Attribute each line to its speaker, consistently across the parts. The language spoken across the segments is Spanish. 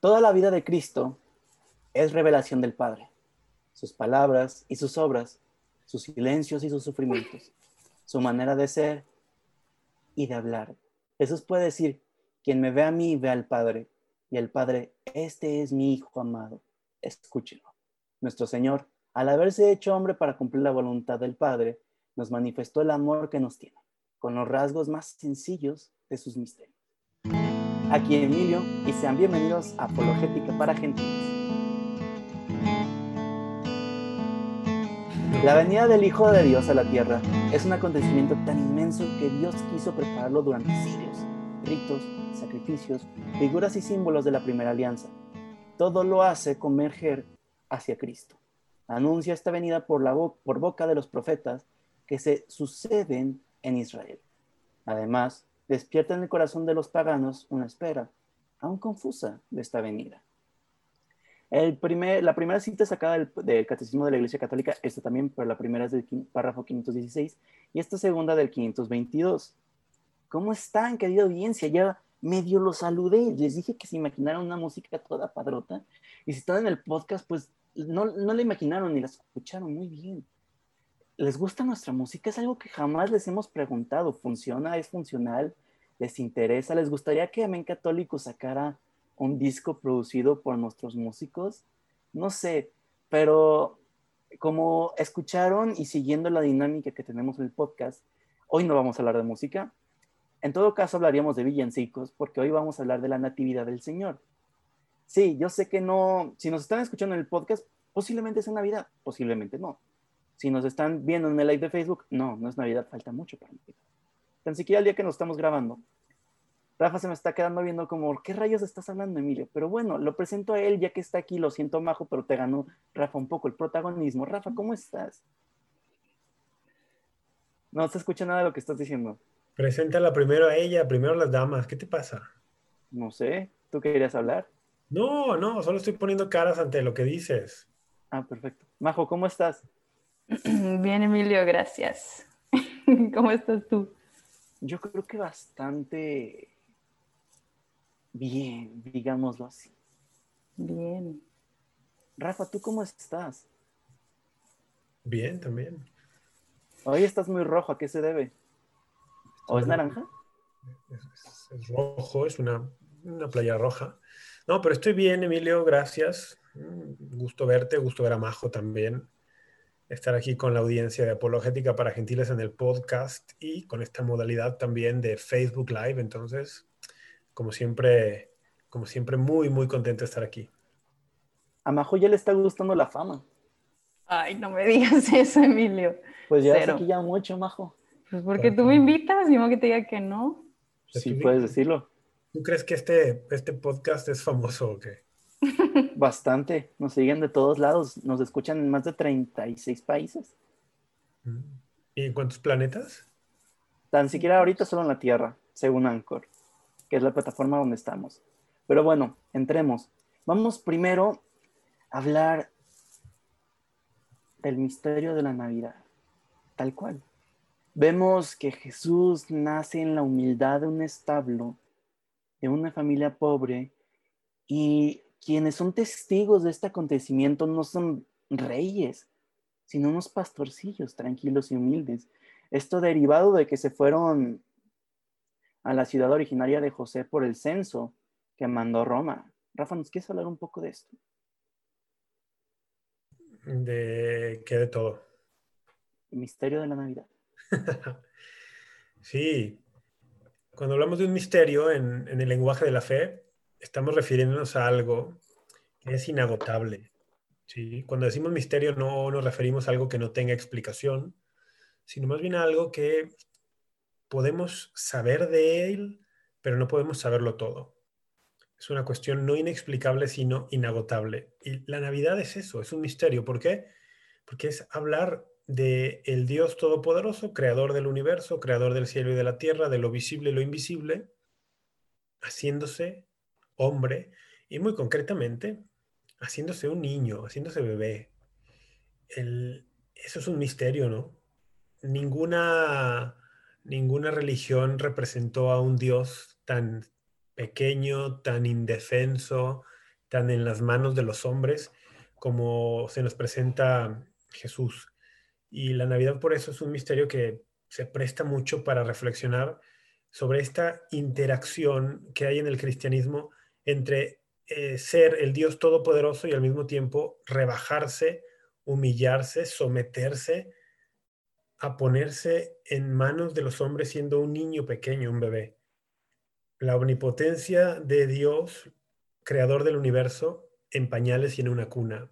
Speaker 1: Toda la vida de Cristo es revelación del Padre. Sus palabras y sus obras, sus silencios y sus sufrimientos, su manera de ser y de hablar. Jesús puede decir, quien me ve a mí ve al Padre, y el Padre, este es mi Hijo amado, escúchelo. Nuestro Señor, al haberse hecho hombre para cumplir la voluntad del Padre, nos manifestó el amor que nos tiene, con los rasgos más sencillos de sus misterios. Aquí Emilio y sean bienvenidos a Apologética para Gentiles. La venida del Hijo de Dios a la tierra es un acontecimiento tan inmenso que Dios quiso prepararlo durante siglos. Ritos, sacrificios, figuras y símbolos de la primera alianza. Todo lo hace converger hacia Cristo. Anuncia esta venida por, la por boca de los profetas que se suceden en Israel. Además, despierta en el corazón de los paganos una espera, aún confusa, de esta venida. La primera cita sacada del, Catecismo de la Iglesia Católica, esta también, pero la primera es del párrafo 516 y esta segunda del 522. ¿Cómo están, querida audiencia? Ya medio los saludé, les dije que se imaginaran una música toda padrota y si están en el podcast, pues no, no la imaginaron ni la escucharon muy bien. ¿Les gusta nuestra música? Es algo que jamás les hemos preguntado. ¿Funciona? ¿Es funcional? ¿Les interesa? ¿Les gustaría que Amén Católico sacara un disco producido por nuestros músicos? No sé, pero como escucharon y siguiendo la dinámica que tenemos en el podcast, hoy no vamos a hablar de música. En todo caso, hablaríamos de villancicos porque hoy vamos a hablar de la Natividad del Señor. Sí, yo sé que no, si nos están escuchando en el podcast, posiblemente es Navidad, posiblemente no. Si nos están viendo en el live de Facebook, no, no es Navidad, falta mucho para Navidad. Tan siquiera el día que nos estamos grabando. Rafa se me está quedando viendo como, ¿qué rayos estás hablando, Emilio? Pero bueno, lo presento a él ya que está aquí, lo siento, Majo, pero te ganó Rafa un poco el protagonismo. Rafa, ¿cómo estás? No se escucha nada de lo que estás diciendo.
Speaker 2: Preséntala primero a ella, primero a las damas. ¿Qué te pasa?
Speaker 1: No sé, ¿tú querías hablar?
Speaker 2: No, no, solo estoy poniendo caras ante lo que dices.
Speaker 1: Ah, perfecto. Majo, ¿cómo estás?
Speaker 3: Bien, Emilio, gracias. ¿Cómo estás tú?
Speaker 1: Yo creo que bastante bien, digámoslo así.
Speaker 3: Bien.
Speaker 1: Rafa, ¿tú cómo estás?
Speaker 2: Bien, también.
Speaker 1: Hoy estás muy rojo, ¿a qué se debe? ¿O es naranja?
Speaker 2: Es, es rojo, es una, una, playa roja. No, pero estoy bien, Emilio, gracias. Mm, gusto verte, gusto ver a Majo también estar aquí con la audiencia de Apologética para Gentiles en el podcast y con esta modalidad también de Facebook Live. Entonces, como siempre, como siempre, muy, muy contento de estar aquí.
Speaker 1: A Majo ya le está gustando la fama.
Speaker 3: Ay, no me digas eso, Emilio.
Speaker 1: Pues ya aquí ya mucho, Majo.
Speaker 3: Pues porque tú me invitas, y no que te diga que no.
Speaker 1: Sí, puedes decirlo.
Speaker 2: ¿Tú crees que este, este podcast es famoso o qué?
Speaker 1: Bastante. Nos siguen de todos lados. Nos escuchan en más de 36 países.
Speaker 2: Mm. ¿Y en cuántos planetas?
Speaker 1: Tan siquiera ahorita solo en la Tierra, según Anchor, que es la plataforma donde estamos. Pero bueno, entremos. Vamos primero a hablar del misterio de la Navidad, tal cual. Vemos que Jesús nace en la humildad de un establo, de una familia pobre, y quienes son testigos de este acontecimiento no son reyes, sino unos pastorcillos tranquilos y humildes. Esto derivado de que se fueron a la ciudad originaria de José por el censo que mandó Roma. Rafa, ¿nos quieres hablar un poco de esto?
Speaker 2: ¿De qué de todo?
Speaker 1: El misterio de la Navidad.
Speaker 2: sí, cuando hablamos de un misterio en, en el lenguaje de la fe, estamos refiriéndonos a algo que es inagotable. ¿sí? Cuando decimos misterio no nos referimos a algo que no tenga explicación, sino más bien a algo que podemos saber de él, pero no podemos saberlo todo. Es una cuestión no inexplicable, sino inagotable. Y la Navidad es eso, es un misterio. ¿Por qué? Porque es hablar de el Dios Todopoderoso, creador del universo, creador del cielo y de la tierra, de lo visible y lo invisible, haciéndose hombre y muy concretamente haciéndose un niño, haciéndose bebé. eso es un misterio, ¿no? Ninguna, ninguna religión representó a un Dios tan pequeño, tan indefenso, tan en las manos de los hombres como se nos presenta Jesús. Y la Navidad por eso es un misterio que se presta mucho para reflexionar sobre esta interacción que hay en el cristianismo entre eh, ser el Dios todopoderoso y al mismo tiempo rebajarse, humillarse, someterse a ponerse en manos de los hombres siendo un niño pequeño, un bebé. La omnipotencia de Dios, creador del universo, en pañales y en una cuna.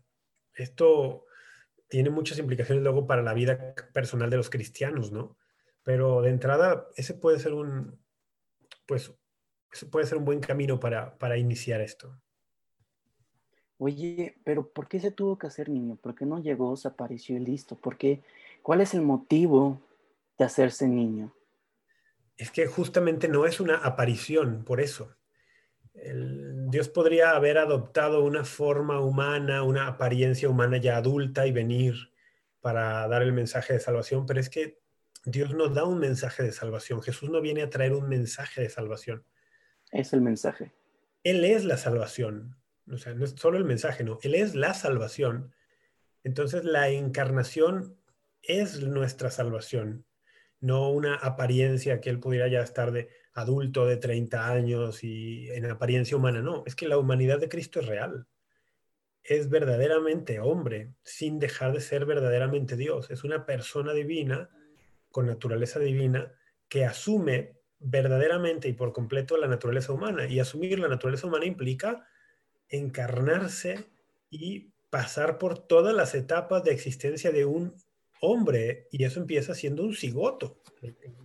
Speaker 2: Esto tiene muchas implicaciones luego para la vida personal de los cristianos, ¿no? Pero de entrada, ese puede ser un, pues, puede ser un buen camino para, para iniciar esto.
Speaker 1: Oye, pero ¿por qué se tuvo que hacer niño? ¿Por qué no llegó, se apareció y listo? ¿Por qué? ¿Cuál es el motivo de hacerse niño?
Speaker 2: Es que justamente no es una aparición, por eso. Dios podría haber adoptado una forma humana, una apariencia humana ya adulta y venir para dar el mensaje de salvación, pero es que Dios nos da un mensaje de salvación. Jesús no viene a traer un mensaje de salvación.
Speaker 1: Es el mensaje.
Speaker 2: Él es la salvación. O sea, no es solo el mensaje, no. Él es la salvación. Entonces la encarnación es nuestra salvación, no una apariencia que él pudiera ya estar de adulto de 30 años y en apariencia humana. No, es que la humanidad de Cristo es real. Es verdaderamente hombre, sin dejar de ser verdaderamente Dios. Es una persona divina, con naturaleza divina, que asume verdaderamente y por completo la naturaleza humana. Y asumir la naturaleza humana implica encarnarse y pasar por todas las etapas de existencia de un hombre, y eso empieza siendo un cigoto.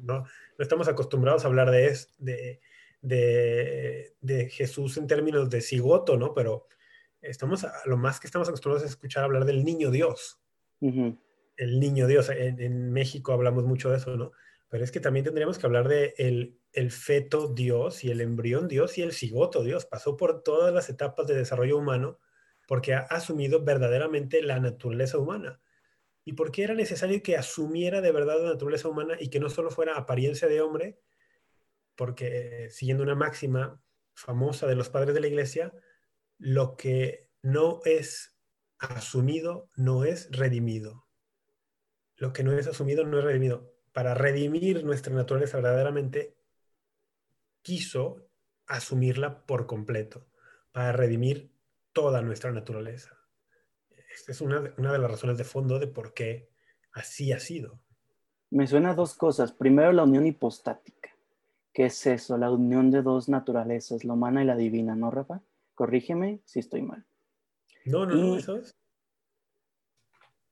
Speaker 2: No, estamos acostumbrados a hablar de, de, de, Jesús en términos de cigoto, ¿no? Pero estamos, lo más que estamos acostumbrados a escuchar hablar del niño Dios. El niño Dios. En, México hablamos mucho de eso, ¿no? Pero es que también tendríamos que hablar de el, el feto Dios y el embrión Dios y el cigoto Dios. Pasó por todas las etapas de desarrollo humano porque ha asumido verdaderamente la naturaleza humana y por qué era necesario que asumiera de verdad la naturaleza humana y que no solo fuera apariencia de hombre, porque siguiendo una máxima famosa de los padres de la iglesia, lo que no es asumido no es redimido. Lo que no es asumido no es redimido. Para redimir nuestra naturaleza verdaderamente, quiso asumirla por completo, para redimir toda nuestra naturaleza. Esta es una, de las razones de fondo de por qué así ha sido.
Speaker 1: Me suena dos cosas. Primero, la unión hipostática. ¿Qué es eso? La unión de dos naturalezas, la humana y la divina, ¿no, Rafa? Corrígeme si estoy mal.
Speaker 2: No, no, no, eso es.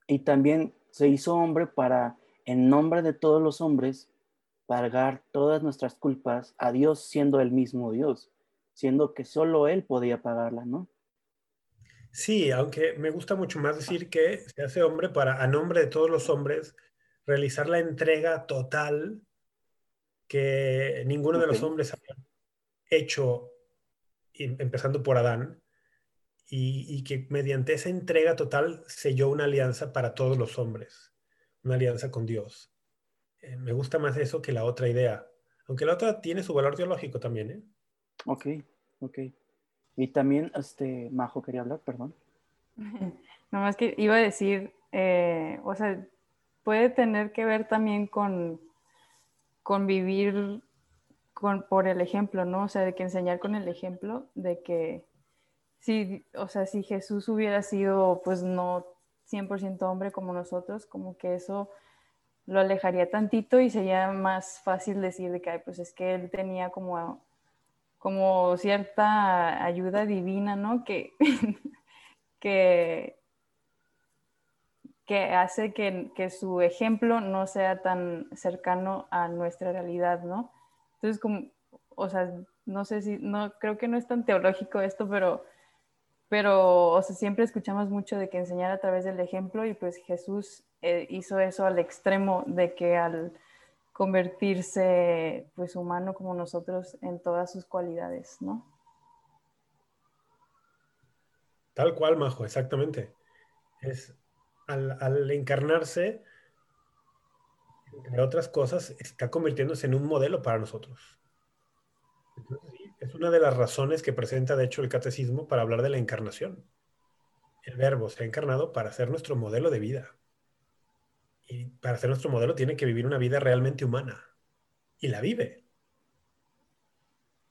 Speaker 1: Y también se hizo hombre para, en nombre de todos los hombres, pagar todas nuestras culpas a Dios siendo el mismo Dios, siendo que solo Él podía pagarla, ¿no?
Speaker 2: Sí, aunque me gusta mucho más decir que se hace hombre para, a nombre de todos los hombres, realizar la entrega total que ninguno de los hombres había hecho, empezando por Adán, y, que mediante esa entrega total selló una alianza para todos los hombres, una alianza con Dios. Eh, me gusta más eso que la otra idea, aunque la otra tiene su valor teológico también. ¿eh?
Speaker 1: Ok, ok. Y también, este, Majo quería hablar, perdón.
Speaker 3: No más que iba a decir, eh, o sea, puede tener que ver también con, con vivir con, por el ejemplo, ¿no? O sea, de que enseñar con el ejemplo, de que si, o sea, si Jesús hubiera sido, pues no 100% hombre como nosotros, como que eso lo alejaría tantito y sería más fácil decir de que, pues es que él tenía como como cierta ayuda divina, ¿no? Que, que, que hace que, que, su ejemplo no sea tan cercano a nuestra realidad, ¿no? Entonces, como, o sea, no sé si, no, creo que no es tan teológico esto, pero, pero, o sea, siempre escuchamos mucho de que enseñar a través del ejemplo y pues Jesús eh, hizo eso al extremo de que al convertirse pues humano como nosotros en todas sus cualidades, ¿no?
Speaker 2: Tal cual, Majo, exactamente. Es al, encarnarse, entre otras cosas, está convirtiéndose en un modelo para nosotros. Una de las razones que presenta, de hecho, el catecismo para hablar de la encarnación. El verbo se ha encarnado para ser nuestro modelo de vida. Y para ser nuestro modelo tiene que vivir una vida realmente humana. Y la vive.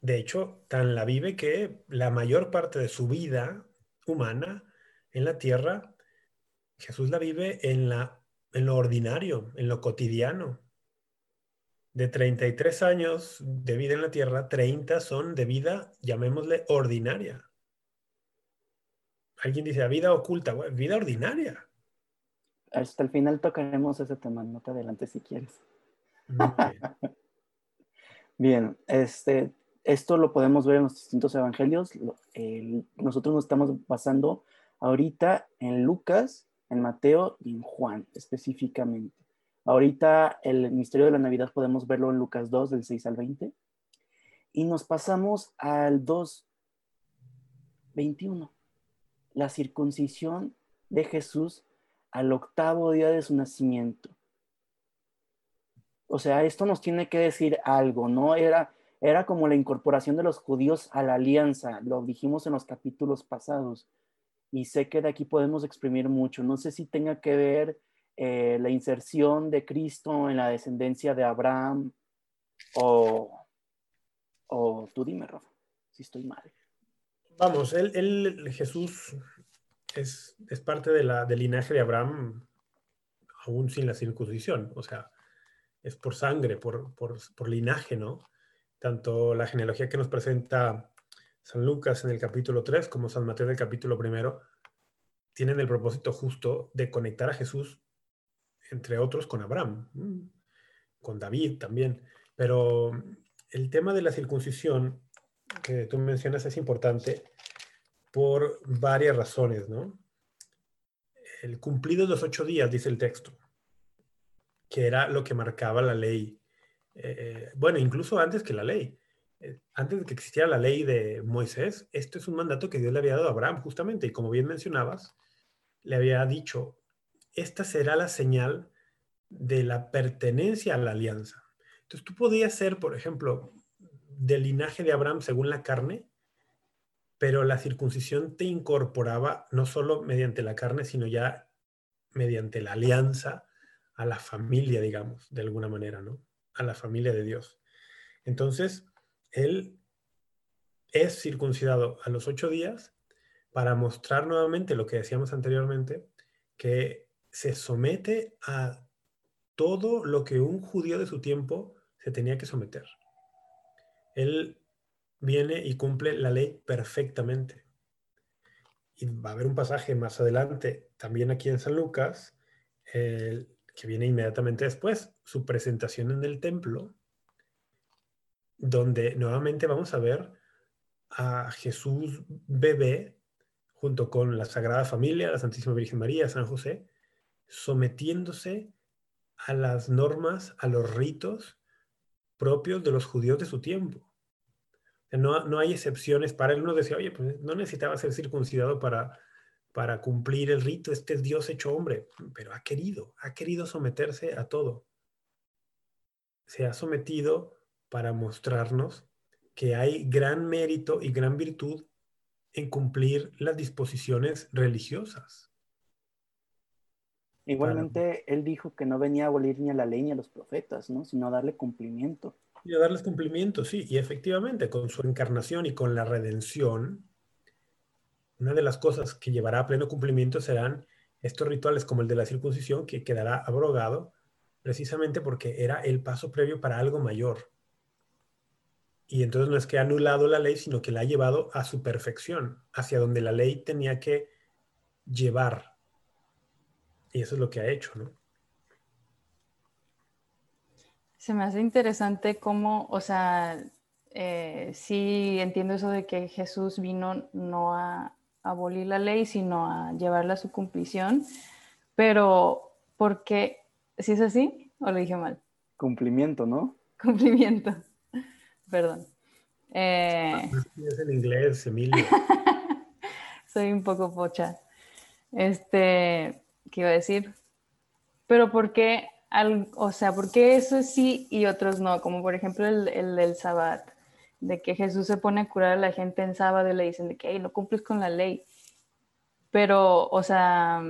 Speaker 2: De hecho, tan la vive que la mayor parte de su vida humana en la tierra, Jesús la vive en, la, en lo ordinario, en lo cotidiano. De 33 años de vida en la tierra, 30 son de vida, llamémosle, ordinaria. Alguien dice, vida oculta, vida ordinaria.
Speaker 1: Hasta el final tocaremos ese tema, no te adelantes si quieres. Bien, este, esto lo podemos ver en los distintos evangelios. nosotros nos estamos basando ahorita en Lucas, en Mateo y en Juan específicamente. Ahorita el misterio de la Navidad podemos verlo en Lucas 2, del 6 al 20. Y nos pasamos al 2, 21. La circuncisión de Jesús al octavo día de su nacimiento. O sea, esto nos tiene que decir algo, ¿no? Era, era como la incorporación de los judíos a la alianza, lo dijimos en los capítulos pasados. Y sé que de aquí podemos exprimir mucho. No sé si tenga que ver eh, la inserción de Cristo en la descendencia de Abraham o, o tú dime, Rafa, si estoy mal.
Speaker 2: Vamos, él, Jesús es, parte de la, del linaje de Abraham aún sin la circuncisión, o sea, es por sangre, por, por, linaje, ¿no? Tanto la genealogía que nos presenta San Lucas en el capítulo 3 como San Mateo en el capítulo primero tienen el propósito justo de conectar a Jesús, entre otros, con Abraham, con David también. Pero el tema de la circuncisión que tú mencionas es importante por varias razones, ¿no? El cumplido de los ocho días, dice el texto, que era lo que marcaba la ley. Eh, bueno, incluso antes que la ley, eh, antes de que existiera la ley de Moisés, esto es un mandato que Dios le había dado a Abraham, justamente, y como bien mencionabas, le había dicho, esta será la señal de la pertenencia a la alianza. Entonces tú podías ser, por ejemplo, del linaje de Abraham según la carne, pero la circuncisión te incorporaba no solo mediante la carne, sino ya mediante la alianza a la familia, digamos, de alguna manera, ¿no? A la familia de Dios. Entonces, él es circuncidado a los ocho días para mostrar nuevamente lo que decíamos anteriormente, que se somete a todo lo que un judío de su tiempo se tenía que someter. Él viene y cumple la ley perfectamente. Y va a haber un pasaje más adelante, también aquí en San Lucas, que viene inmediatamente después, su presentación en el templo, donde nuevamente vamos a ver a Jesús bebé junto con la Sagrada Familia, la Santísima Virgen María, San José, sometiéndose a las normas, a los ritos propios de los judíos de su tiempo. No, no hay excepciones para él. Uno decía, oye, pues no necesitaba ser circuncidado para, para cumplir el rito. Este es Dios hecho hombre, pero ha querido, ha querido someterse a todo. Se ha sometido para mostrarnos que hay gran mérito y gran virtud en cumplir las disposiciones religiosas.
Speaker 1: Igualmente, él dijo que no venía a abolir ni a la ley ni a los profetas, ¿no? sino a darle cumplimiento.
Speaker 2: Y a darles cumplimiento, sí. Y efectivamente, con su encarnación y con la redención, una de las cosas que llevará a pleno cumplimiento serán estos rituales como el de la circuncisión, que quedará abrogado precisamente porque era el paso previo para algo mayor. Y entonces no es que ha anulado la ley, sino que la ha llevado a su perfección, hacia donde la ley tenía que llevar. Y eso es lo que ha hecho, ¿no?
Speaker 3: Se me hace interesante cómo, o sea, eh, sí entiendo eso de que Jesús vino no a abolir la ley, sino a llevarla a su cumplición, pero ¿por qué? ¿Sí es así o lo dije mal?
Speaker 1: Cumplimiento, ¿no?
Speaker 3: Cumplimiento. Perdón.
Speaker 2: Eh... Es en inglés, Emilio.
Speaker 3: Soy un poco pocha. Este, ¿qué iba a decir? Pero ¿por qué o sea, ¿por qué eso sí y otros no? Como por ejemplo el, el del Sabbat. de que Jesús se pone a curar a la gente en sábado y le dicen de que hey, no cumples con la ley. Pero, o sea,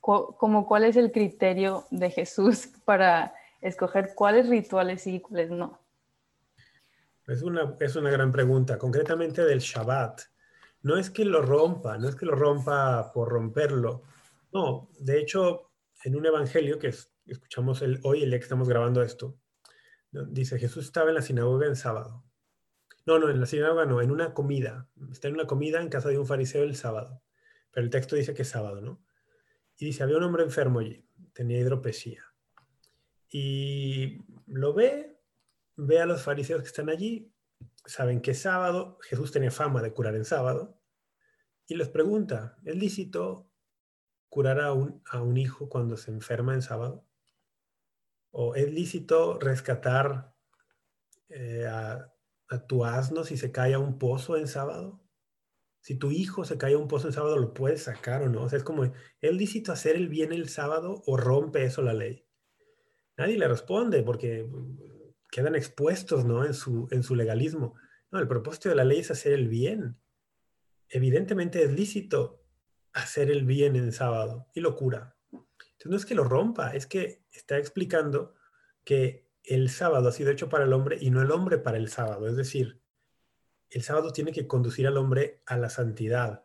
Speaker 3: como cuál es el criterio de Jesús para escoger cuáles rituales sí y cuáles no.
Speaker 2: Es una, es una gran pregunta, concretamente del Shabbat. No es que lo rompa, no es que lo rompa por romperlo. No, de hecho, en un evangelio que escuchamos el, hoy, el que estamos grabando esto, dice Jesús estaba en la sinagoga en sábado. No, no, en la sinagoga no, en una comida. Está en una comida en casa de un fariseo el sábado. Pero el texto dice que es sábado, ¿no? Y dice, había un hombre enfermo allí, tenía hidropesía. Y lo ve, ve a los fariseos que están allí, saben que es sábado, Jesús tenía fama de curar en sábado, y les pregunta, ¿es lícito curar a un, a un hijo cuando se enferma en sábado? ¿O es lícito rescatar eh, a, a, tu asno si se cae a un pozo en sábado? Si tu hijo se cae a un pozo en sábado, ¿lo puedes sacar o no? O sea, es como, ¿es lícito hacer el bien el sábado o rompe eso la ley? Nadie le responde porque quedan expuestos ¿no? en, su, en su legalismo. No, el propósito de la ley es hacer el bien. Evidentemente es lícito hacer el bien en sábado y locura. Entonces no es que lo rompa, es que está explicando que el sábado ha sido hecho para el hombre y no el hombre para el sábado. Es decir, el sábado tiene que conducir al hombre a la santidad.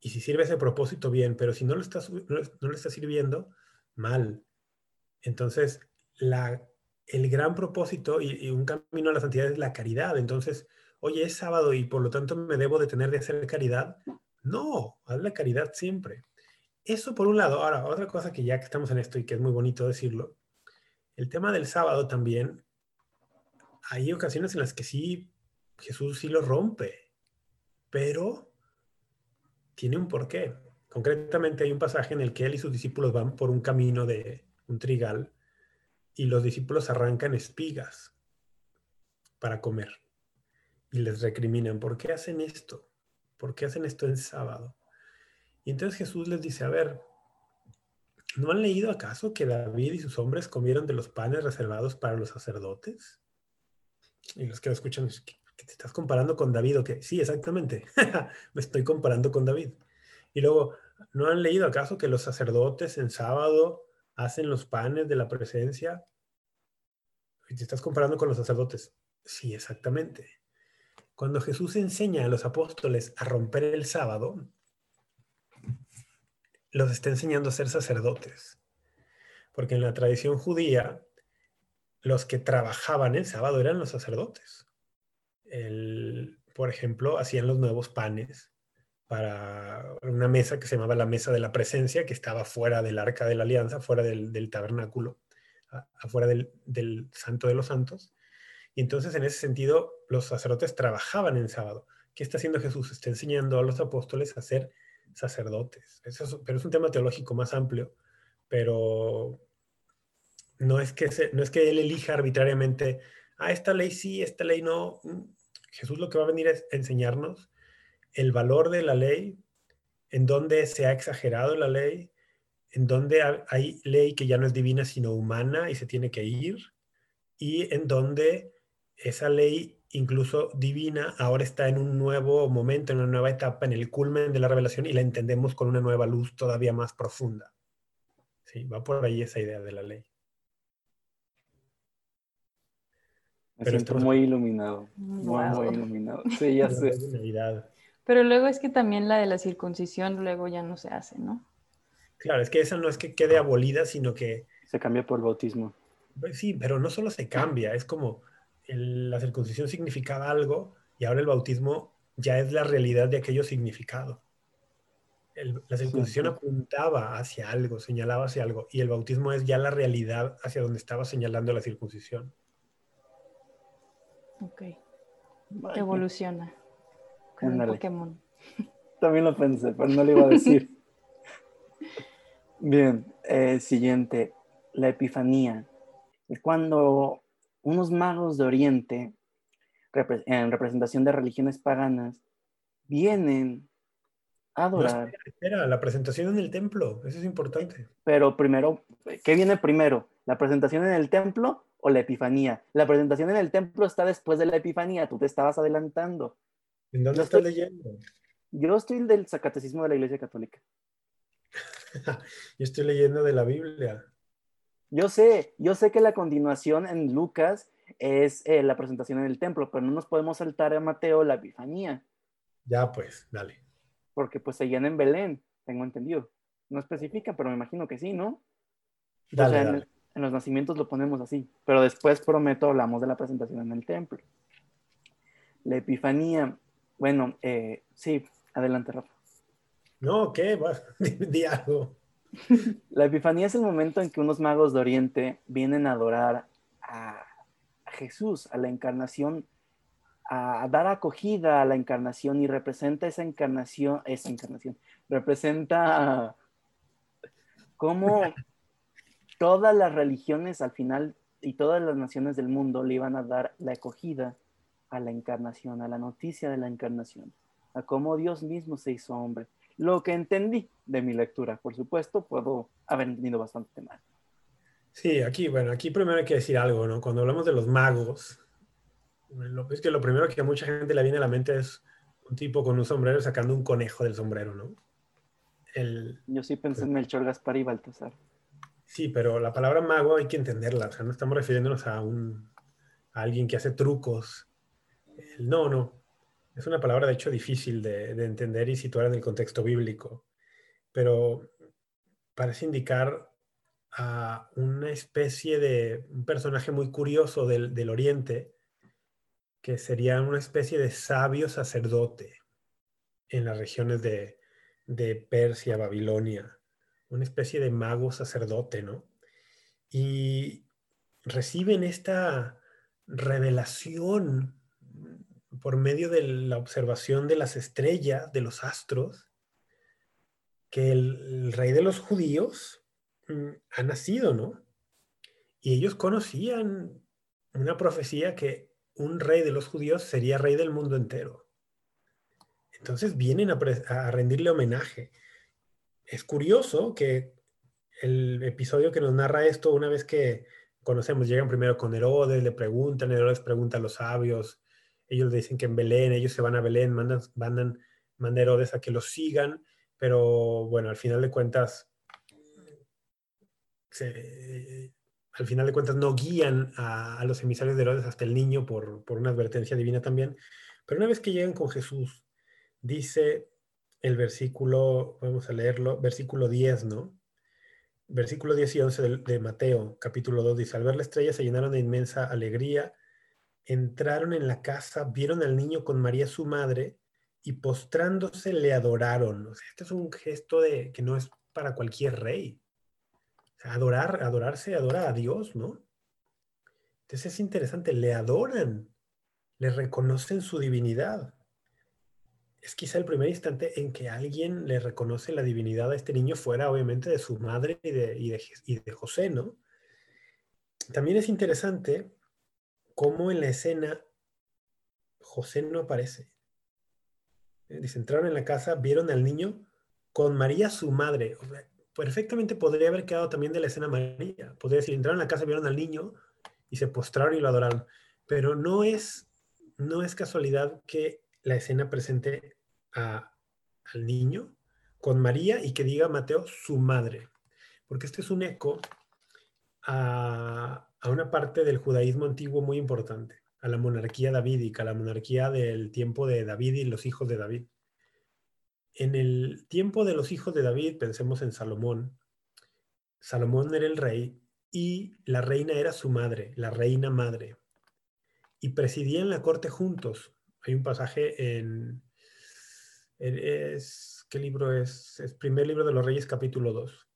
Speaker 2: Y si sirve ese propósito, bien, pero si no lo está, no lo está sirviendo, mal. Entonces, la el gran propósito y, un camino a la santidad es la caridad. Entonces, oye, es sábado y por lo tanto me debo detener de hacer caridad. No, haz la caridad siempre. Eso por un lado. Ahora, otra cosa que ya que estamos en esto y que es muy bonito decirlo, el tema del sábado también, hay ocasiones en las que sí, Jesús sí lo rompe, pero tiene un porqué. Concretamente hay un pasaje en el que él y sus discípulos van por un camino de un trigal y los discípulos arrancan espigas para comer y les recriminan, ¿por qué hacen esto? ¿Por qué hacen esto en sábado? Y entonces Jesús les dice, a ver, ¿no han leído acaso que David y sus hombres comieron de los panes reservados para los sacerdotes? Y los que lo escuchan, ¿que te estás comparando con David o qué? Sí, exactamente, me estoy comparando con David. Y luego, ¿no han leído acaso que los sacerdotes en sábado hacen los panes de la presencia. Te estás comparando con los sacerdotes. Sí, exactamente. Cuando Jesús enseña a los apóstoles a romper el sábado, los está enseñando a ser sacerdotes. Porque en la tradición judía, los que trabajaban el sábado eran los sacerdotes. por ejemplo, hacían los nuevos panes, para una mesa que se llamaba la mesa de la presencia, que estaba fuera del arca de la alianza, fuera del, tabernáculo, afuera del, del, santo de los santos. Y entonces, en ese sentido, los sacerdotes trabajaban en sábado. ¿Qué está haciendo Jesús? Está enseñando a los apóstoles a ser sacerdotes. Eso pero es un tema teológico más amplio, pero no es que, no es que él elija arbitrariamente, ah, esta ley sí, esta ley no. Jesús lo que va a venir es enseñarnos el valor de la ley, en donde se ha exagerado la ley, en donde hay ley que ya no es divina sino humana y se tiene que ir, y en donde esa ley incluso divina ahora está en un nuevo momento, en una nueva etapa, en el culmen de la revelación y la entendemos con una nueva luz todavía más profunda. Sí, va por ahí esa idea de la ley.
Speaker 1: Me siento muy iluminado, muy, muy iluminado. Sí, ya sé.
Speaker 3: Pero luego es que también la de la circuncisión luego ya no se hace, ¿no?
Speaker 2: Claro, es que esa no es que quede abolida, sino que...
Speaker 1: Se cambia por bautismo.
Speaker 2: Pues sí, pero no solo se cambia, es como la circuncisión significaba algo y ahora el bautismo ya es la realidad de aquello significado. la circuncisión apuntaba hacia algo, señalaba hacia algo, y el bautismo es ya la realidad hacia donde estaba señalando la circuncisión.
Speaker 3: Ok. Evoluciona. Pokémon.
Speaker 1: También lo pensé, pero no lo iba a decir. Bien, eh, siguiente, la Epifanía. Es cuando unos magos de Oriente, en representación de religiones paganas, vienen a adorar.
Speaker 2: espera, la presentación en el templo, eso es importante.
Speaker 1: Pero primero, ¿qué viene primero? ¿La presentación en el templo o la Epifanía. La presentación en el templo está después de la Epifanía, tú te estabas adelantando.
Speaker 2: ¿En dónde
Speaker 1: Yo
Speaker 2: estás
Speaker 1: estoy-
Speaker 2: leyendo?
Speaker 1: Yo estoy del Zacatecismo de la Iglesia Católica.
Speaker 2: Yo estoy leyendo de la Biblia.
Speaker 1: Yo sé, yo sé que la continuación en Lucas es eh, la presentación en el templo, pero no nos podemos saltar a Mateo la Epifanía,
Speaker 2: Ya, pues, dale.
Speaker 1: porque pues seguían en Belén, tengo entendido. No especifica, pero me imagino que sí, ¿no? O
Speaker 2: Dale,
Speaker 1: sea, en,
Speaker 2: dale.
Speaker 1: en los nacimientos lo ponemos así, pero después prometo hablamos de la presentación en el templo. La Epifanía, bueno, eh, sí, adelante, Rafa.
Speaker 2: No, ¿qué? Di algo.
Speaker 1: La Epifanía es el momento en que unos magos de Oriente vienen a adorar a, Jesús, a la encarnación, a dar acogida a la encarnación y representa esa encarnación, esa encarnación, representa cómo todas las religiones al final y todas las naciones del mundo le iban a dar la acogida a la encarnación, a la noticia de la encarnación, a cómo Dios mismo se hizo hombre lo que entendí de mi lectura. Por supuesto, puedo haber entendido bastante mal.
Speaker 2: Sí, aquí, bueno, aquí primero hay que decir algo, ¿no? Cuando hablamos de los magos, lo- es que lo primero que a mucha gente le viene a la mente es un tipo con un sombrero sacando un conejo del sombrero, ¿no? El,
Speaker 1: Yo sí pensé en Melchor, Gaspar y Baltasar.
Speaker 2: sí, pero la palabra mago hay que entenderla, o sea, no estamos refiriéndonos a, un, a alguien que hace trucos. El- no, no, es una palabra de hecho difícil de, de entender y situar en el contexto bíblico, pero parece indicar a una especie de un personaje muy curioso del, Oriente, que sería una especie de sabio sacerdote en las regiones de Persia, Babilonia, una especie de mago sacerdote, ¿no? Y reciben esta revelación por medio de la observación de las estrellas, de los astros, que el, rey de los judíos mm, ha nacido, ¿no? Y ellos conocían una profecía que un rey de los judíos sería rey del mundo entero. Entonces vienen a, a rendirle homenaje. Es curioso que el episodio que nos narra esto, una vez que conocemos, llegan primero con Herodes, le preguntan, Herodes pregunta a los sabios, ellos le dicen que en Belén, ellos se van a Belén, mandan, mandan, manda a Herodes a que los sigan, pero bueno, al final de cuentas, al final de cuentas no guían a, a los emisarios de Herodes hasta el niño por, por una advertencia divina también. Pero una vez que llegan con Jesús, dice el versículo, vamos a leerlo, versículo 10, ¿no? Versículo 10 y 11 de, de Mateo, capítulo 2, dice, al ver la estrella se llenaron de inmensa alegría, entraron en la casa, vieron al niño con María su madre y postrándose le adoraron. O sea, este es un gesto de, que no es para cualquier rey. Adorar, adorarse, adora a Dios, ¿no? Entonces es interesante, le adoran, le reconocen su divinidad. Es quizá el primer instante en que alguien le reconoce la divinidad a este niño fuera obviamente de su madre y de, y de José, ¿no? También es interesante cómo en la escena José no aparece. Eh, Dice, entraron en la casa, vieron al niño con María su madre. Perfectamente podría haber quedado también de la escena María. Podría decir, entraron en la casa, vieron al niño y se postraron y lo adoraron. Pero no es, no es casualidad que la escena presente al niño con María y que diga Mateo su madre. Porque este es un eco a, a una parte del judaísmo antiguo muy importante, a la monarquía davídica, a la monarquía del tiempo de David y los hijos de David. En el tiempo de los hijos de David, pensemos en Salomón. Salomón era el rey y la reina era su madre, la reina madre. Y presidían la corte juntos. Hay un pasaje en... es, ¿Qué libro es? Es primer libro de los Reyes, capítulo 2,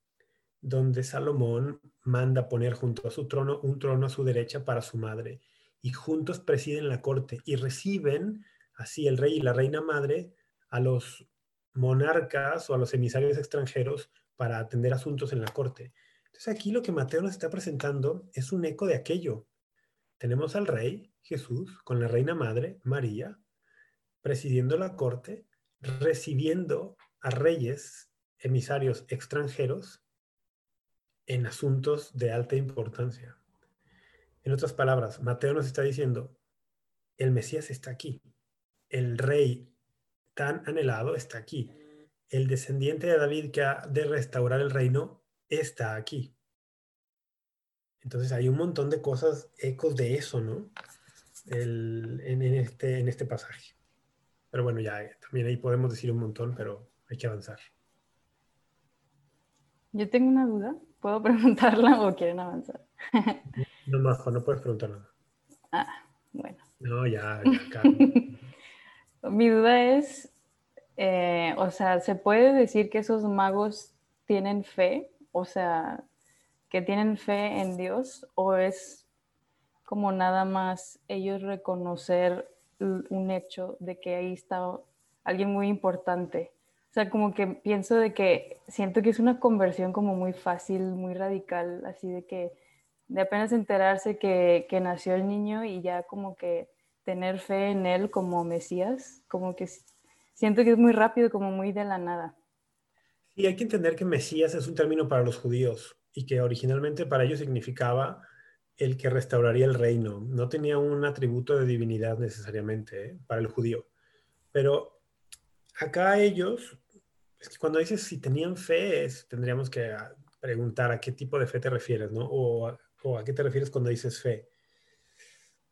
Speaker 2: donde Salomón manda poner junto a su trono un trono a su derecha para su madre. Y juntos presiden la corte y reciben así el rey y la reina madre a los monarcas o a los emisarios extranjeros para atender asuntos en la corte. Entonces aquí lo que Mateo nos está presentando es un eco de aquello. Tenemos al rey Jesús con la reina madre María presidiendo la corte, recibiendo a reyes emisarios extranjeros en asuntos de alta importancia. En otras palabras, Mateo nos está diciendo, el Mesías está aquí, el rey tan anhelado está aquí, el descendiente de David que ha de restaurar el reino está aquí. Entonces hay un montón de cosas, ecos de eso, ¿no? en, este, en este pasaje. Pero bueno, ya eh, también ahí podemos decir un montón, pero hay que avanzar.
Speaker 3: Yo tengo una duda. ¿Puedo preguntarla o quieren avanzar?
Speaker 2: no, no, no puedes preguntar nada.
Speaker 3: Ah, bueno.
Speaker 2: No, ya, ya
Speaker 3: Mi duda es, eh, o sea, ¿se puede decir que esos magos tienen fe? O sea, que tienen fe en Dios o es como nada más ellos reconocer un hecho de que ahí está alguien muy importante. Sea, como que pienso de que siento que es una conversión como muy fácil, muy radical, así de que de apenas enterarse que, que nació el niño y ya como que tener fe en él como Mesías, como que siento que es muy rápido, como muy de la nada.
Speaker 2: Sí, hay que entender que Mesías es un término para los judíos y que originalmente para ellos significaba el que restauraría el reino. No tenía un atributo de divinidad necesariamente ¿eh? para el judío. Pero acá ellos, es que cuando dices si tenían fe, tendríamos que ah, preguntar a qué tipo de fe te refieres, ¿no? O, a qué te refieres cuando dices fe.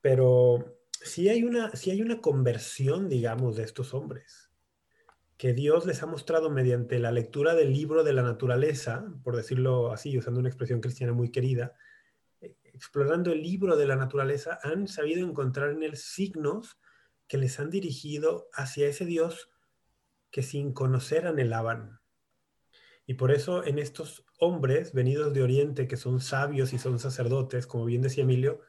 Speaker 2: Pero sí hay una, sí hay una conversión, digamos, de estos hombres que Dios les ha mostrado mediante la lectura del libro de la naturaleza, por decirlo así, usando una expresión cristiana muy querida, eh, explorando el libro de la naturaleza, han sabido encontrar en él signos que les han dirigido hacia ese Dios que sin conocer anhelaban. Y por eso en estos hombres venidos de Oriente, que son sabios y son sacerdotes, como bien decía Emilio,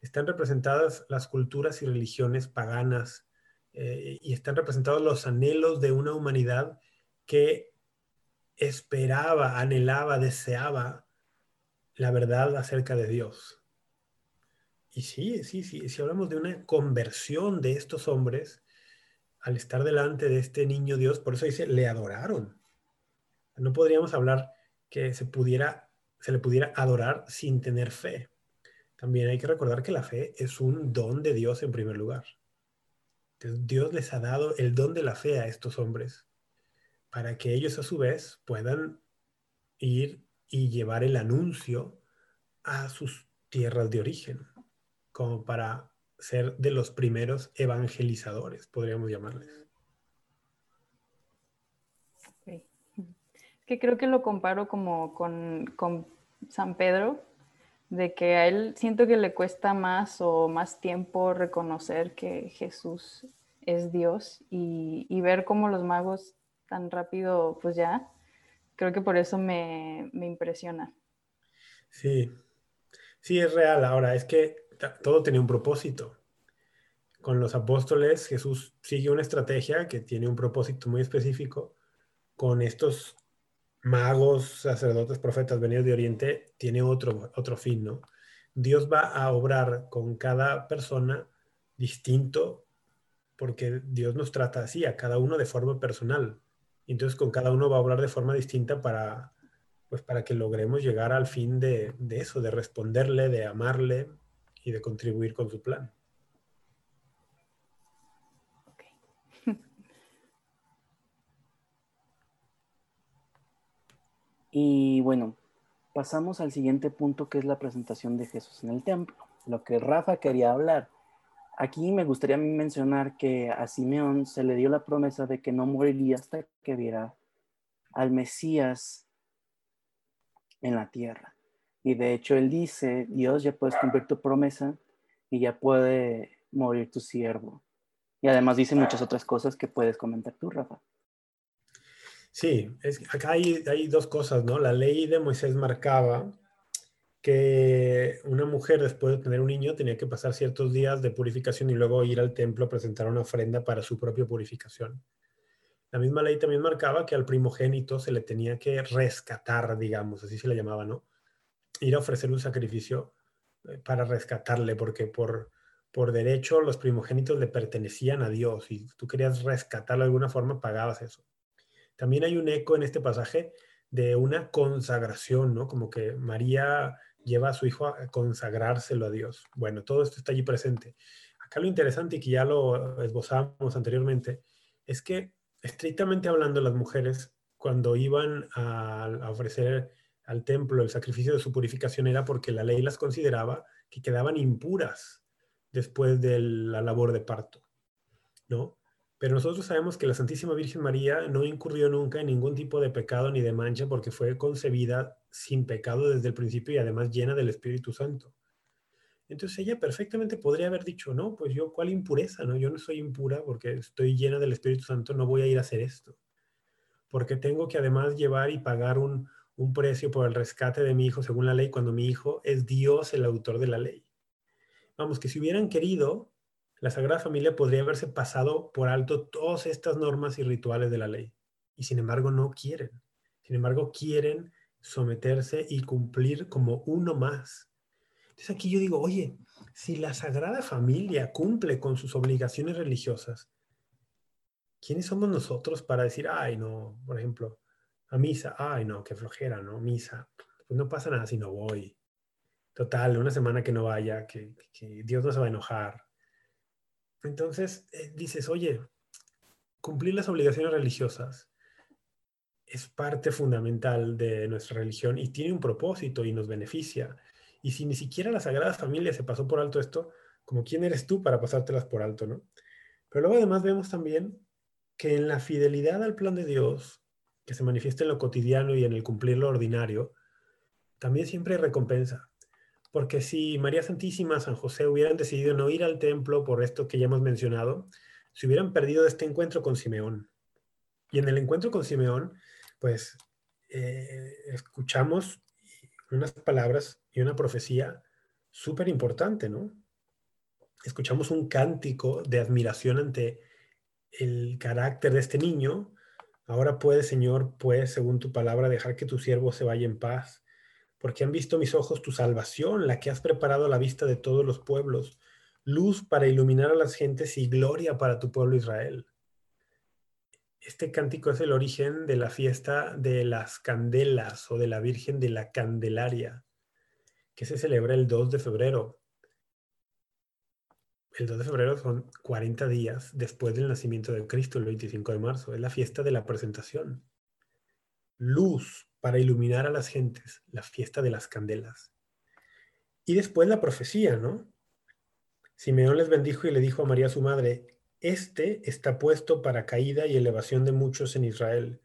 Speaker 2: están representadas las culturas y religiones paganas, eh, y están representados los anhelos de una humanidad que esperaba, anhelaba, deseaba la verdad acerca de Dios. Y sí, sí, sí, si hablamos de una conversión de estos hombres al estar delante de este niño Dios, por eso dice, le adoraron. No podríamos hablar que se pudiera, se le pudiera adorar sin tener fe. También hay que recordar que la fe es un don de Dios en primer lugar. Dios les ha dado el don de la fe a estos hombres para que ellos a su vez puedan ir y llevar el anuncio a sus tierras de origen, como para ser de los primeros evangelizadores, podríamos llamarles.
Speaker 3: que creo que lo comparo como con, con San Pedro, de que a él siento que le cuesta más o más tiempo reconocer que Jesús es Dios y, ver cómo los magos tan rápido, pues ya, creo que por eso me, me impresiona.
Speaker 2: Sí, sí, es real. Ahora, es que todo tenía un propósito. Con los apóstoles, Jesús sigue una estrategia que tiene un propósito muy específico. Con estos magos, sacerdotes, profetas venidos de Oriente, tiene otro, otro fin, ¿no? Dios va a obrar con cada persona distinto porque Dios nos trata así, a cada uno de forma personal. Entonces con cada uno va a obrar de forma distinta para, pues para que logremos llegar al fin de, de eso, de responderle, de amarle y de contribuir con su plan.
Speaker 1: Y bueno, pasamos al siguiente punto que es la presentación de Jesús en el templo, lo que Rafa quería hablar. Aquí me gustaría mencionar que a Simeón se le dio la promesa de que no moriría hasta que viera al Mesías en la tierra. Y de hecho él dice, Dios ya puedes cumplir tu promesa y ya puede morir tu siervo. Y además dice muchas otras cosas que puedes comentar tú, Rafa.
Speaker 2: Sí, acá hay, hay dos cosas, ¿no? La ley de Moisés marcaba que una mujer después de tener un niño tenía que pasar ciertos días de purificación y luego ir al templo a presentar una ofrenda para su propia purificación. La misma ley también marcaba que al primogénito se le tenía que rescatar, digamos, así se le llamaba, ¿no? Ir a ofrecer un sacrificio eh, para rescatarle, porque por, por derecho los primogénitos le pertenecían a Dios y tú querías rescatarlo de alguna forma, pagabas eso. También hay un eco en este pasaje de una consagración, ¿no? Como que María lleva a su hijo a consagrárselo a Dios. Bueno, todo esto está allí presente. Acá lo interesante y que ya lo esbozamos anteriormente es que estrictamente hablando las mujeres cuando iban a, ofrecer al templo el sacrificio de su purificación era porque la ley las consideraba que quedaban impuras después de la labor de parto, ¿no? Pero nosotros sabemos que la Santísima Virgen María no incurrió nunca en ningún tipo de pecado ni de mancha porque fue concebida sin pecado desde el principio y además llena del Espíritu Santo. Entonces ella perfectamente podría haber dicho, no, pues yo, ¿cuál impureza? No, yo no soy impura porque estoy llena del Espíritu Santo, no voy a ir a hacer esto. Porque tengo que además llevar y pagar un, un precio por el rescate de mi hijo según la ley cuando mi hijo es Dios el autor de la ley. Vamos, que si hubieran querido, la Sagrada Familia podría haberse pasado por alto todas estas normas y rituales de la ley. Y sin embargo no quieren. Sin embargo quieren someterse y cumplir como uno más. Entonces aquí yo digo, oye, si la Sagrada Familia cumple con sus obligaciones religiosas, ¿quiénes somos nosotros para decir, ay, no, por ejemplo, a misa, ay, no, qué flojera, ¿no? Misa, pues no pasa nada si no voy. Total, una semana que no vaya, que, Dios no se va a enojar. Entonces eh, dices, oye, cumplir las obligaciones religiosas es parte fundamental de nuestra religión y tiene un propósito y nos beneficia. Y si ni siquiera la Sagrada Familia se pasó por alto esto, como quién eres tú para pasártelas por alto, ¿no? Pero luego además vemos también que en la fidelidad al plan de Dios, que se manifiesta en lo cotidiano y en el cumplir lo ordinario, también siempre recompensa. Porque si María Santísima, San José hubieran decidido no ir al templo por esto que ya hemos mencionado, se hubieran perdido este encuentro con Simeón. Y en el encuentro con Simeón, pues eh, escuchamos unas palabras y una profecía súper importante, ¿no? Escuchamos un cántico de admiración ante el carácter de este niño. Ahora puede, Señor, pues, según tu palabra, dejar que tu siervo se vaya en paz porque han visto mis ojos tu salvación, la que has preparado a la vista de todos los pueblos, luz para iluminar a las gentes y gloria para tu pueblo Israel. Este cántico es el origen de la fiesta de las candelas o de la Virgen de la Candelaria, que se celebra el 2 de febrero. El 2 de febrero son 40 días después del nacimiento de Cristo, el 25 de marzo. Es la fiesta de la presentación. Luz para iluminar a las gentes, la fiesta de las candelas. Y después la profecía, ¿no? Simeón les bendijo y le dijo a María su madre, Este está puesto para caída y elevación de muchos en Israel,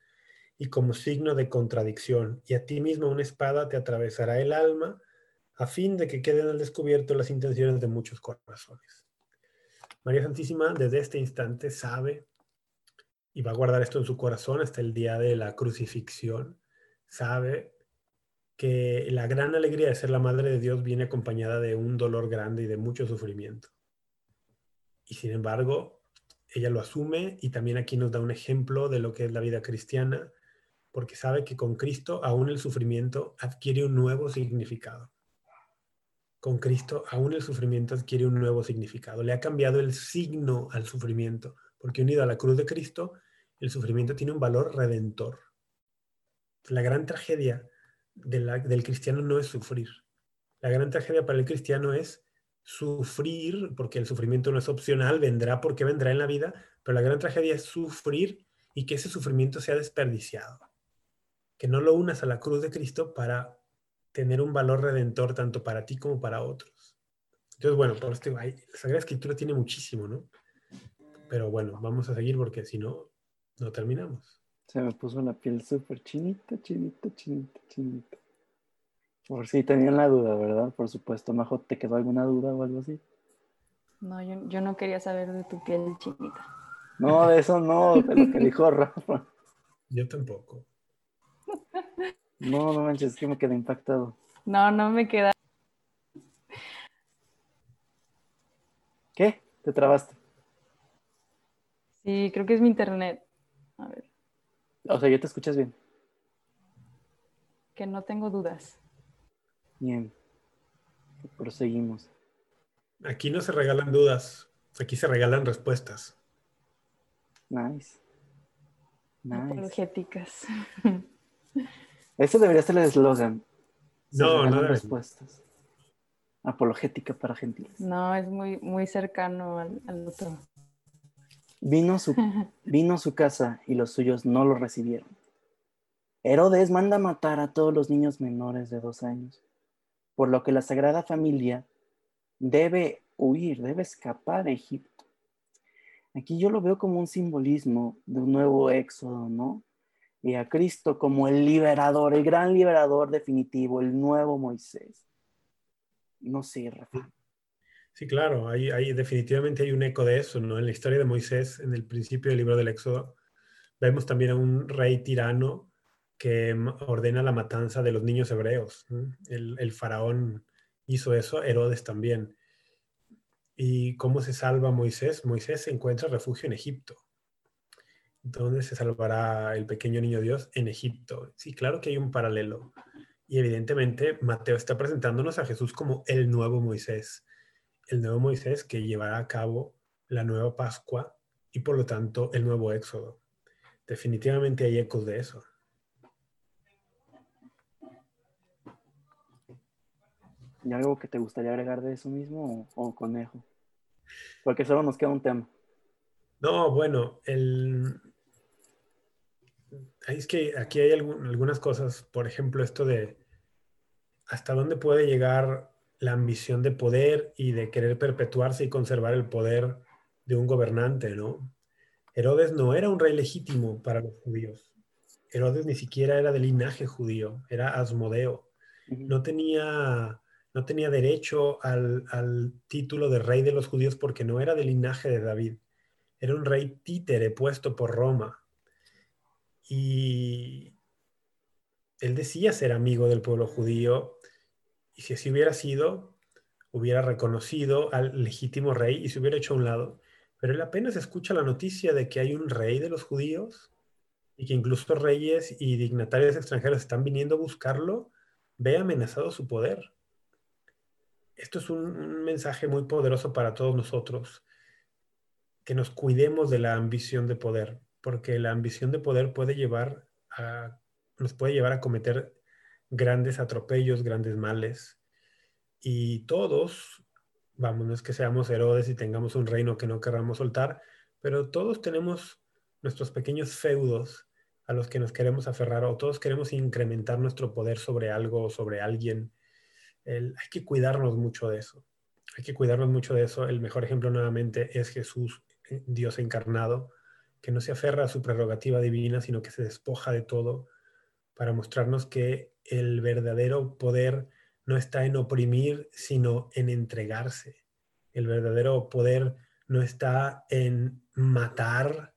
Speaker 2: y como signo de contradicción, y a ti mismo una espada te atravesará el alma, a fin de que queden al descubierto las intenciones de muchos corazones. María Santísima desde este instante sabe y va a guardar esto en su corazón hasta el día de la crucifixión, sabe que la gran alegría de ser la madre de Dios viene acompañada de un dolor grande y de mucho sufrimiento. Y sin embargo, ella lo asume y también aquí nos da un ejemplo de lo que es la vida cristiana, porque sabe que con Cristo aún el sufrimiento adquiere un nuevo significado. Con Cristo aún el sufrimiento adquiere un nuevo significado. Le ha cambiado el signo al sufrimiento, porque unido a la cruz de Cristo, el sufrimiento tiene un valor redentor la gran tragedia del cristiano no es sufrir. La gran tragedia para el cristiano es sufrir, porque el sufrimiento no es opcional, vendrá porque vendrá en la vida, pero la gran tragedia es sufrir y que ese sufrimiento sea desperdiciado. Que no lo unas a la cruz de Cristo para tener un valor redentor tanto para ti como para otros. Entonces, bueno, por esto, la Sagrada Escritura tiene muchísimo, ¿no? Pero bueno, vamos a seguir porque si no, no terminamos.
Speaker 1: Se me puso una piel súper chinita, chinita, chinita, chinita. Por si tenían la duda, ¿verdad? Por supuesto. Majo, ¿te quedó alguna duda o algo así?
Speaker 3: No, yo, no quería saber de tu piel chinita.
Speaker 1: No, de eso no, de lo que dijo Rafa.
Speaker 2: Yo tampoco.
Speaker 1: No, no manches, es que me quedé impactado.
Speaker 3: No, no me queda.
Speaker 1: ¿Qué? ¿Te trabaste?
Speaker 3: Sí, creo que es mi internet. A ver.
Speaker 1: O sea, ¿yo te escuchas bien?
Speaker 3: Que no tengo dudas.
Speaker 1: Bien. Proseguimos.
Speaker 2: Aquí no se regalan dudas, aquí se regalan respuestas.
Speaker 1: Nice.
Speaker 3: Nice. Apologéticas.
Speaker 1: Ese debería ser el eslogan.
Speaker 2: No, no
Speaker 1: respuestas. Apologética para gentiles.
Speaker 3: No, es muy, muy cercano al, otro.
Speaker 1: Vino su, vino a su casa y los suyos no lo recibieron. Herodes manda matar a todos los niños menores de dos años, por lo que la Sagrada Familia debe huir, debe escapar a Egipto. Aquí yo lo veo como un simbolismo de un nuevo éxodo, ¿no? Y a Cristo como el liberador, el gran liberador definitivo, el nuevo Moisés. No sé, Rafa.
Speaker 2: Sí, claro, definitivamente hay un eco de eso, ¿no? En la historia de Moisés, en el principio del libro del Éxodo, vemos también a un rey tirano que ordena la matanza de los niños hebreos. El, faraón hizo eso, Herodes también. ¿Y cómo se salva Moisés? Moisés encuentra refugio en Egipto. ¿Dónde se salvará el pequeño niño Dios? En Egipto. Sí, claro que hay un paralelo. Y evidentemente Mateo está presentándonos a Jesús como el nuevo Moisés. El nuevo Moisés que llevará a cabo la nueva Pascua y por lo tanto el nuevo Éxodo. Definitivamente hay ecos de eso.
Speaker 1: ¿Y algo que te gustaría agregar de eso mismo o, conejo? Porque solo nos queda un tema.
Speaker 2: No, bueno, el... es que aquí hay algunas cosas, por ejemplo, esto de hasta dónde puede llegar la ambición de poder y de querer perpetuarse y conservar el poder de un gobernante, ¿no? Herodes no era un rey legítimo para los judíos. Herodes ni siquiera era de linaje judío, era Asmodeo. No tenía no tenía derecho al, título de rey de los judíos porque no era del linaje de David. Era un rey títere puesto por Roma. Y él decía ser amigo del pueblo judío y si así hubiera sido, hubiera reconocido al legítimo rey y se hubiera hecho a un lado. Pero él apenas escucha la noticia de que hay un rey de los judíos y que incluso reyes y dignatarios extranjeros están viniendo a buscarlo, ve amenazado su poder esto es un, mensaje muy poderoso para todos nosotros, que nos cuidemos de la ambición de poder, porque la ambición de poder puede llevar a, nos puede llevar a cometer grandes atropellos, grandes males. Y todos, vamos, no es que seamos Herodes y tengamos un reino que no queramos soltar, pero todos tenemos nuestros pequeños feudos a los que nos queremos aferrar o todos queremos incrementar nuestro poder sobre algo o sobre alguien hay que cuidarnos mucho de eso. Hay que cuidarnos mucho de eso. El mejor ejemplo nuevamente es Jesús, eh, Dios encarnado, que no se aferra a su prerrogativa divina, sino que se despoja de todo para mostrarnos que el verdadero poder no está en oprimir, sino en entregarse. El verdadero poder no está en matar,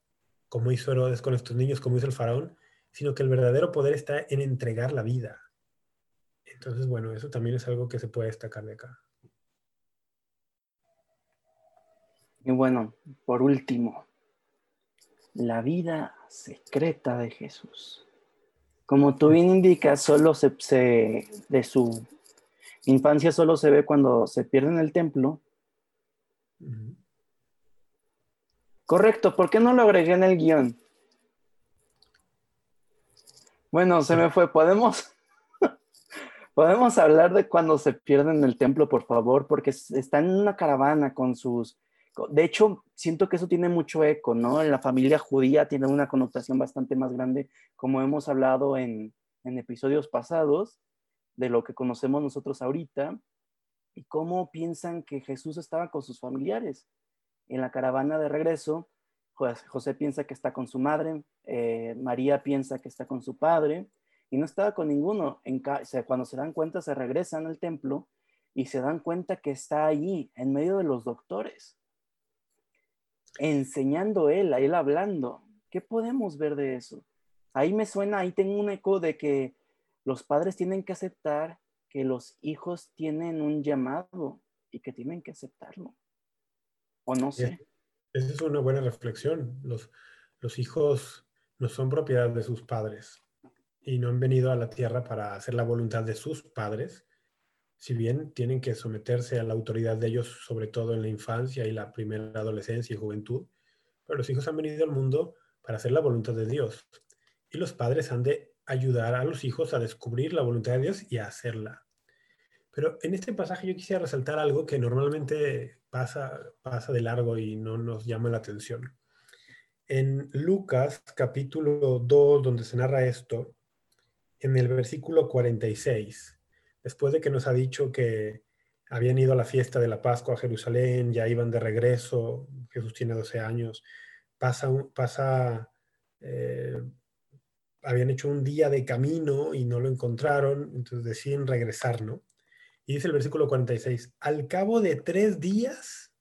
Speaker 2: como hizo Herodes con estos niños, como hizo el faraón, sino que el verdadero poder está en entregar la vida. Entonces, bueno, eso también es algo que se puede destacar de acá.
Speaker 1: Y bueno, por último, la vida secreta de Jesús. Como tú bien indicas, solo se, de su infancia solo se ve cuando se pierde en el templo. Correcto, ¿por qué no lo agregué en el guion? Bueno, se me fue. ¿Podemos Podemos hablar de cuando se pierden en el templo, por favor, porque están en una caravana con sus... De hecho, siento que eso tiene mucho eco, ¿no? En la familia judía tiene una connotación bastante más grande, como hemos hablado en, episodios pasados, de lo que conocemos nosotros ahorita, y cómo piensan que Jesús estaba con sus familiares. En la caravana de regreso, José piensa que está con su madre, eh, María piensa que está con su padre, y no estaba con ninguno. En cuando se dan cuenta, se regresan al templo y se dan cuenta que está allí, en medio de los doctores, enseñando él, a él hablando. ¿Qué podemos ver de eso? Ahí me suena, ahí tengo un eco de que los padres tienen que aceptar que los hijos tienen un llamado y que tienen que aceptarlo. O no sé.
Speaker 2: Esa es una buena reflexión. Los, los hijos no son propiedad de sus padres y no han venido a la tierra para hacer la voluntad de sus padres, si bien tienen que someterse a la autoridad de ellos, sobre todo en la infancia y la primera adolescencia y juventud, pero los hijos han venido al mundo para hacer la voluntad de Dios. Y los padres han de ayudar a los hijos a descubrir la voluntad de Dios y a hacerla. Pero en este pasaje yo quisiera resaltar algo que normalmente pasa, pasa de largo y no nos llama la atención. En Lucas capítulo 2, donde se narra esto, en el versículo 46, después de que nos ha dicho que habían ido a la fiesta de la Pascua a Jerusalén, ya iban de regreso, Jesús tiene 12 años, pasa, pasa eh, habían hecho un día de camino y no lo encontraron, entonces deciden regresar, ¿no? Y dice el versículo 46, al cabo de tres días,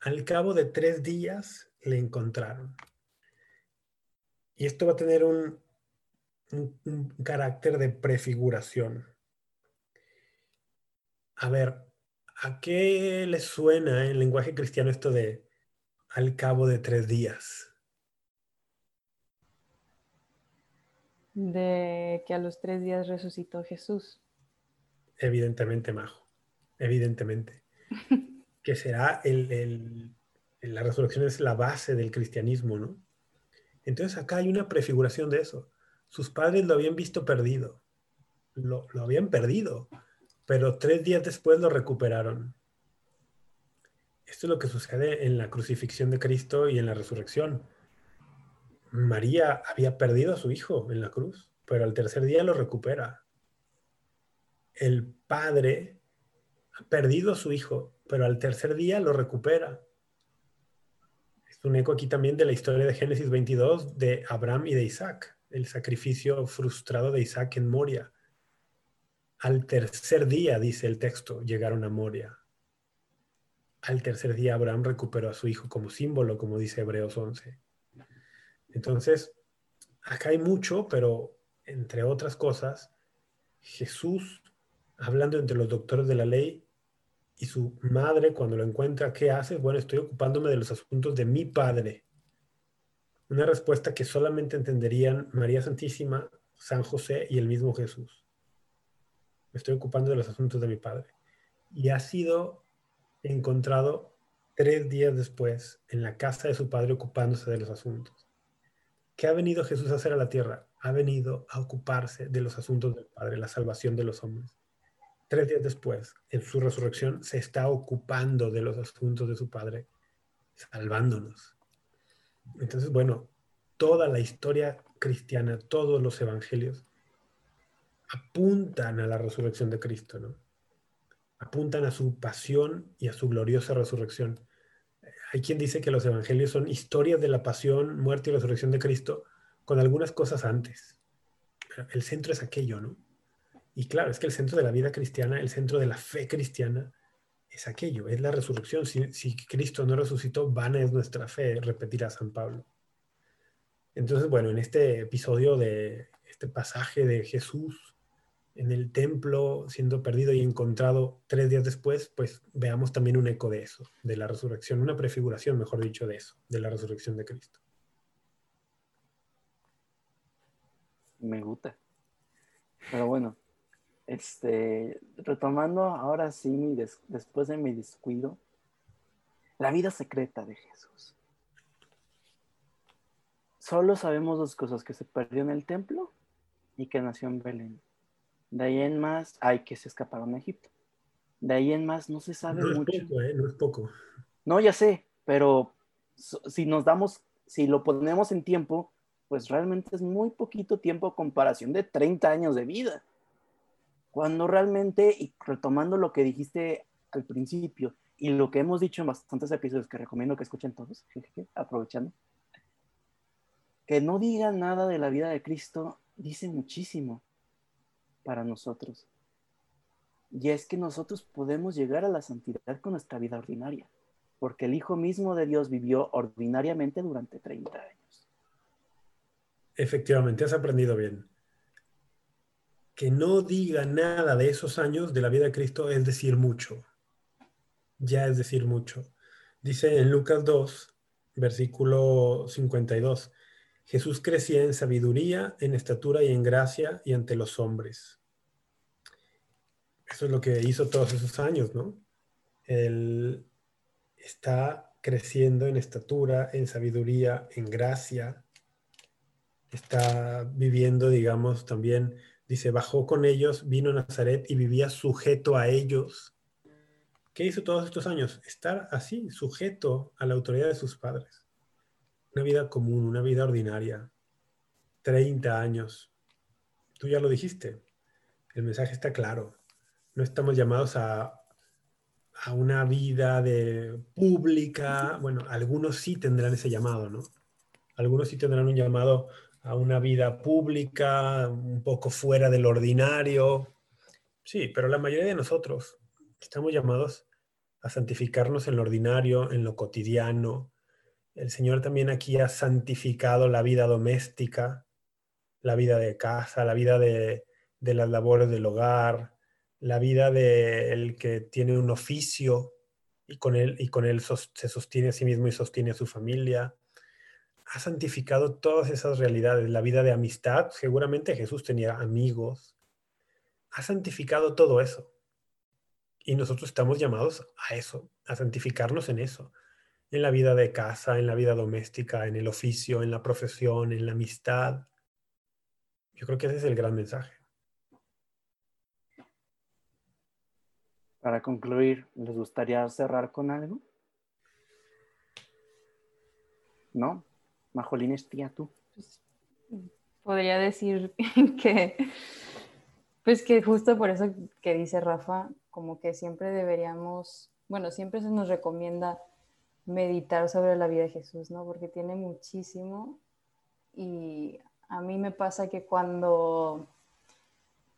Speaker 2: al cabo de tres días le encontraron. Y esto va a tener un, un, carácter de prefiguración. A ver, ¿a qué le suena en lenguaje cristiano esto de al cabo de tres días?
Speaker 3: De que a los tres días resucitó Jesús.
Speaker 2: Evidentemente, Majo. Evidentemente. que será el, la resurrección es la base del cristianismo, ¿no? Entonces acá hay una prefiguración de eso. Sus padres lo habían visto perdido, lo, habían perdido, pero tres días después lo recuperaron. Esto es lo que sucede en la crucifixión de Cristo y en la resurrección. María había perdido a su hijo en la cruz, pero al tercer día lo recupera. El padre ha perdido a su hijo, pero al tercer día lo recupera. Es un eco aquí también de la historia de Génesis 22 de Abraham y de Isaac el sacrificio frustrado de Isaac en Moria. Al tercer día, dice el texto, llegaron a Moria. Al tercer día Abraham recuperó a su hijo como símbolo, como dice Hebreos 11. Entonces, acá hay mucho, pero entre otras cosas, Jesús, hablando entre los doctores de la ley, y su madre, cuando lo encuentra, ¿qué hace? Bueno, estoy ocupándome de los asuntos de mi padre. Una respuesta que solamente entenderían María Santísima, San José y el mismo Jesús. Me estoy ocupando de los asuntos de mi Padre. Y ha sido encontrado tres días después en la casa de su Padre ocupándose de los asuntos. ¿Qué ha venido Jesús a hacer a la tierra? Ha venido a ocuparse de los asuntos del Padre, la salvación de los hombres. Tres días después, en su resurrección, se está ocupando de los asuntos de su Padre, salvándonos. Entonces, bueno, toda la historia cristiana, todos los evangelios apuntan a la resurrección de Cristo, ¿no? Apuntan a su pasión y a su gloriosa resurrección. Hay quien dice que los evangelios son historias de la pasión, muerte y resurrección de Cristo con algunas cosas antes. el centro es aquello, ¿no? Y claro, es que el centro de la vida cristiana, el centro de la fe cristiana, es aquello, es la resurrección. Si, Cristo no resucitó, vana es nuestra fe, repetirá San Pablo. Entonces, bueno, en este episodio de este pasaje de Jesús en el templo siendo perdido y encontrado tres días después, pues veamos también un eco de eso, de la resurrección, una prefiguración, mejor dicho, de eso, de la resurrección de Cristo.
Speaker 1: Me gusta. Pero bueno, este, retomando ahora sí, después de mi descuido, la vida secreta de Jesús. Solo sabemos dos cosas, que se perdió en el templo y que nació en Belén. De ahí en más, hay que se escaparon a Egipto. De ahí en más no se sabe
Speaker 2: no
Speaker 1: mucho.
Speaker 2: Es poco, ¿eh? No es poco.
Speaker 1: No, ya sé, pero si nos damos, si lo ponemos en tiempo, pues realmente es muy poquito tiempo a comparación de 30 años de vida. Cuando realmente, y retomando lo que dijiste al principio y lo que hemos dicho en bastantes episodios que recomiendo que escuchen todos, aprovechando, que no digan nada de la vida de Cristo dice muchísimo para nosotros. Y es que nosotros podemos llegar a la santidad con nuestra vida ordinaria, porque el Hijo mismo de Dios vivió ordinariamente durante 30 años.
Speaker 2: Efectivamente, has aprendido bien que no diga nada de esos años de la vida de Cristo es decir mucho. Ya es decir mucho. Dice en Lucas 2, versículo 52, Jesús crecía en sabiduría, en estatura y en gracia y ante los hombres. Eso es lo que hizo todos esos años, ¿no? Él está creciendo en estatura, en sabiduría, en gracia, está viviendo, digamos, también, dice, bajó con ellos, vino a Nazaret y vivía sujeto a ellos. ¿Qué hizo todos estos años? Estar así, sujeto a la autoridad de sus padres. Una vida común, una vida ordinaria. 30 años. Tú ya lo dijiste. El mensaje está claro. No estamos llamados a, a una vida de pública. Bueno, algunos sí tendrán ese llamado, ¿no? Algunos sí tendrán un llamado a una vida pública, un poco fuera del ordinario. Sí, pero la mayoría de nosotros estamos llamados a santificarnos en lo ordinario, en lo cotidiano. El Señor también aquí ha santificado la vida doméstica, la vida de casa, la vida de, las labores del hogar, la vida del que tiene un oficio y con él, y con él se sostiene a sí mismo y sostiene a su familia ha santificado todas esas realidades, la vida de amistad, seguramente Jesús tenía amigos, ha santificado todo eso. Y nosotros estamos llamados a eso, a santificarnos en eso, en la vida de casa, en la vida doméstica, en el oficio, en la profesión, en la amistad. Yo creo que ese es el gran mensaje.
Speaker 1: Para concluir, ¿les gustaría cerrar con algo? ¿No? Majolín tía tú. Pues,
Speaker 3: podría decir que, pues que justo por eso que dice Rafa, como que siempre deberíamos, bueno, siempre se nos recomienda meditar sobre la vida de Jesús, ¿no? Porque tiene muchísimo y a mí me pasa que cuando,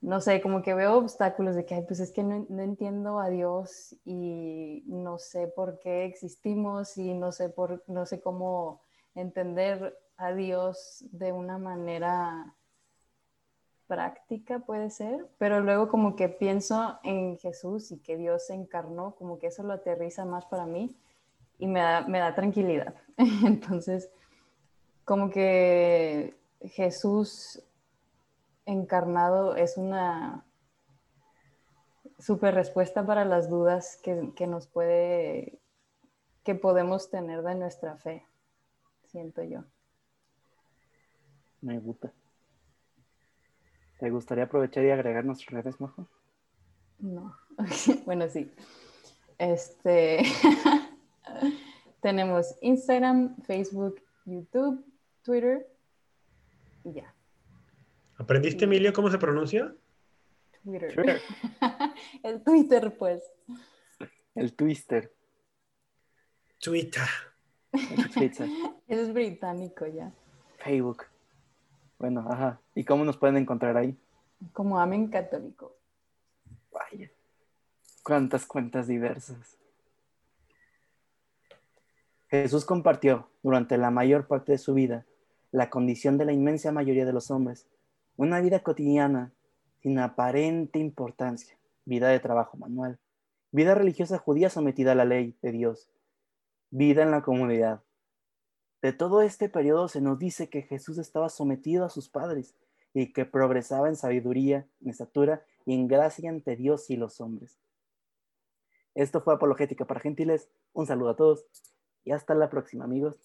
Speaker 3: no sé, como que veo obstáculos de que, ay, pues es que no, no, entiendo a Dios y no sé por qué existimos y no sé, por, no sé cómo entender a Dios de una manera práctica, puede ser, pero luego como que pienso en Jesús y que Dios se encarnó, como que eso lo aterriza más para mí y me da, me da tranquilidad. Entonces, como que Jesús encarnado es una super respuesta para las dudas que, que nos puede, que podemos tener de nuestra fe siento yo.
Speaker 1: Me gusta. ¿Te gustaría aprovechar y agregar nuestras redes, Majo?
Speaker 3: No. bueno, sí. Este tenemos Instagram, Facebook, YouTube, Twitter y ya.
Speaker 2: ¿Aprendiste, Emilio, cómo se pronuncia?
Speaker 3: Twitter. El Twitter, pues.
Speaker 1: El Twister.
Speaker 2: Twitter.
Speaker 3: es británico ya.
Speaker 1: Facebook. Bueno, ajá. ¿Y cómo nos pueden encontrar ahí?
Speaker 3: Como Amen Católico.
Speaker 1: Vaya. Cuántas cuentas diversas. Jesús compartió durante la mayor parte de su vida la condición de la inmensa mayoría de los hombres, una vida cotidiana sin aparente importancia, vida de trabajo manual, vida religiosa judía sometida a la ley de Dios, vida en la comunidad. De todo este periodo se nos dice que Jesús estaba sometido a sus padres y que progresaba en sabiduría, en estatura y en gracia ante Dios y los hombres. Esto fue Apologética para Gentiles. Un saludo a todos y hasta la próxima, amigos.